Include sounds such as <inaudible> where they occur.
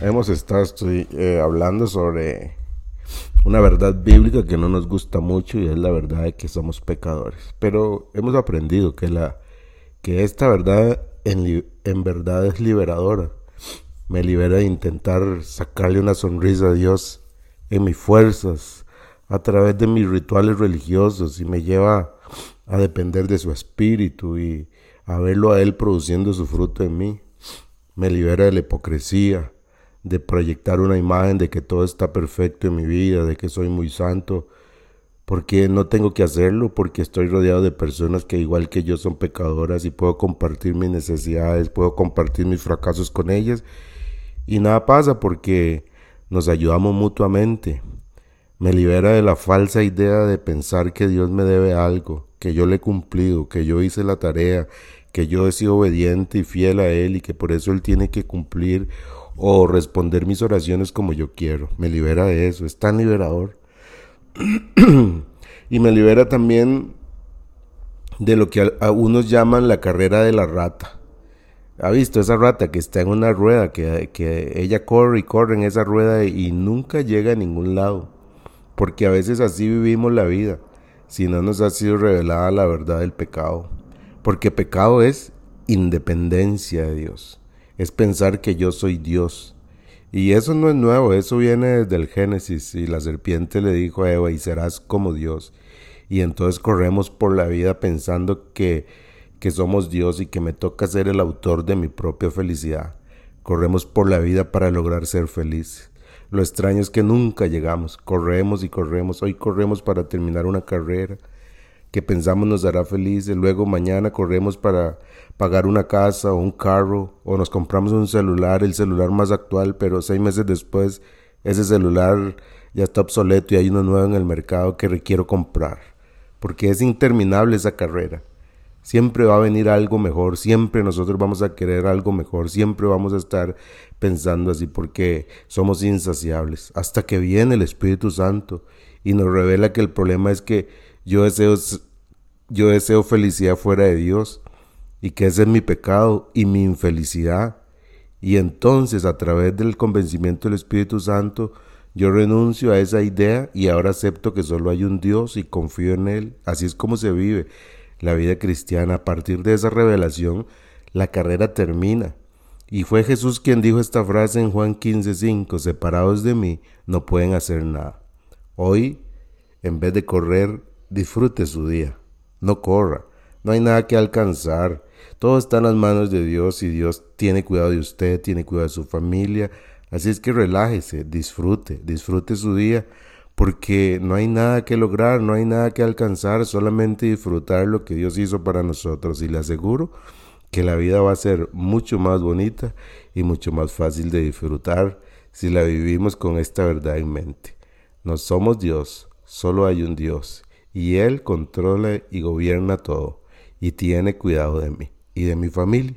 hemos estado eh, hablando sobre una verdad bíblica que no nos gusta mucho y es la verdad de que somos pecadores. Pero hemos aprendido que, la, que esta verdad en, en verdad es liberadora. Me libera de intentar sacarle una sonrisa a Dios en mis fuerzas, a través de mis rituales religiosos y me lleva a depender de su espíritu y a verlo a Él produciendo su fruto en mí. Me libera de la hipocresía, de proyectar una imagen de que todo está perfecto en mi vida, de que soy muy santo, porque no tengo que hacerlo, porque estoy rodeado de personas que igual que yo son pecadoras y puedo compartir mis necesidades, puedo compartir mis fracasos con ellas y nada pasa porque nos ayudamos mutuamente. Me libera de la falsa idea de pensar que Dios me debe algo, que yo le he cumplido, que yo hice la tarea, que yo he sido obediente y fiel a Él y que por eso Él tiene que cumplir o responder mis oraciones como yo quiero. Me libera de eso, es tan liberador. <clears throat> y me libera también de lo que a, unos llaman la carrera de la rata. ¿Ha visto esa rata que está en una rueda, que, que ella corre y corre en esa rueda y nunca llega a ningún lado? Porque a veces así vivimos la vida, si no nos ha sido revelada la verdad del pecado. Porque pecado es independencia de Dios es pensar que yo soy Dios. Y eso no es nuevo, eso viene desde el Génesis y la serpiente le dijo a Eva y serás como Dios. Y entonces corremos por la vida pensando que, que somos Dios y que me toca ser el autor de mi propia felicidad. Corremos por la vida para lograr ser feliz. Lo extraño es que nunca llegamos, corremos y corremos, hoy corremos para terminar una carrera, que pensamos nos hará felices, luego mañana corremos para pagar una casa o un carro, o nos compramos un celular, el celular más actual, pero seis meses después ese celular ya está obsoleto y hay uno nuevo en el mercado que requiero comprar, porque es interminable esa carrera. Siempre va a venir algo mejor, siempre nosotros vamos a querer algo mejor, siempre vamos a estar pensando así porque somos insaciables, hasta que viene el Espíritu Santo y nos revela que el problema es que yo deseo, yo deseo felicidad fuera de Dios y que ese es mi pecado y mi infelicidad. Y entonces a través del convencimiento del Espíritu Santo yo renuncio a esa idea y ahora acepto que solo hay un Dios y confío en Él. Así es como se vive la vida cristiana. A partir de esa revelación, la carrera termina. Y fue Jesús quien dijo esta frase en Juan 15:5, separados de mí no pueden hacer nada. Hoy, en vez de correr, disfrute su día, no corra, no hay nada que alcanzar, todo está en las manos de Dios y Dios tiene cuidado de usted, tiene cuidado de su familia, así es que relájese, disfrute, disfrute su día, porque no hay nada que lograr, no hay nada que alcanzar, solamente disfrutar lo que Dios hizo para nosotros. Y le aseguro que la vida va a ser mucho más bonita y mucho más fácil de disfrutar si la vivimos con esta verdad en mente. No somos Dios, solo hay un Dios y Él controla y gobierna todo y tiene cuidado de mí y de mi familia.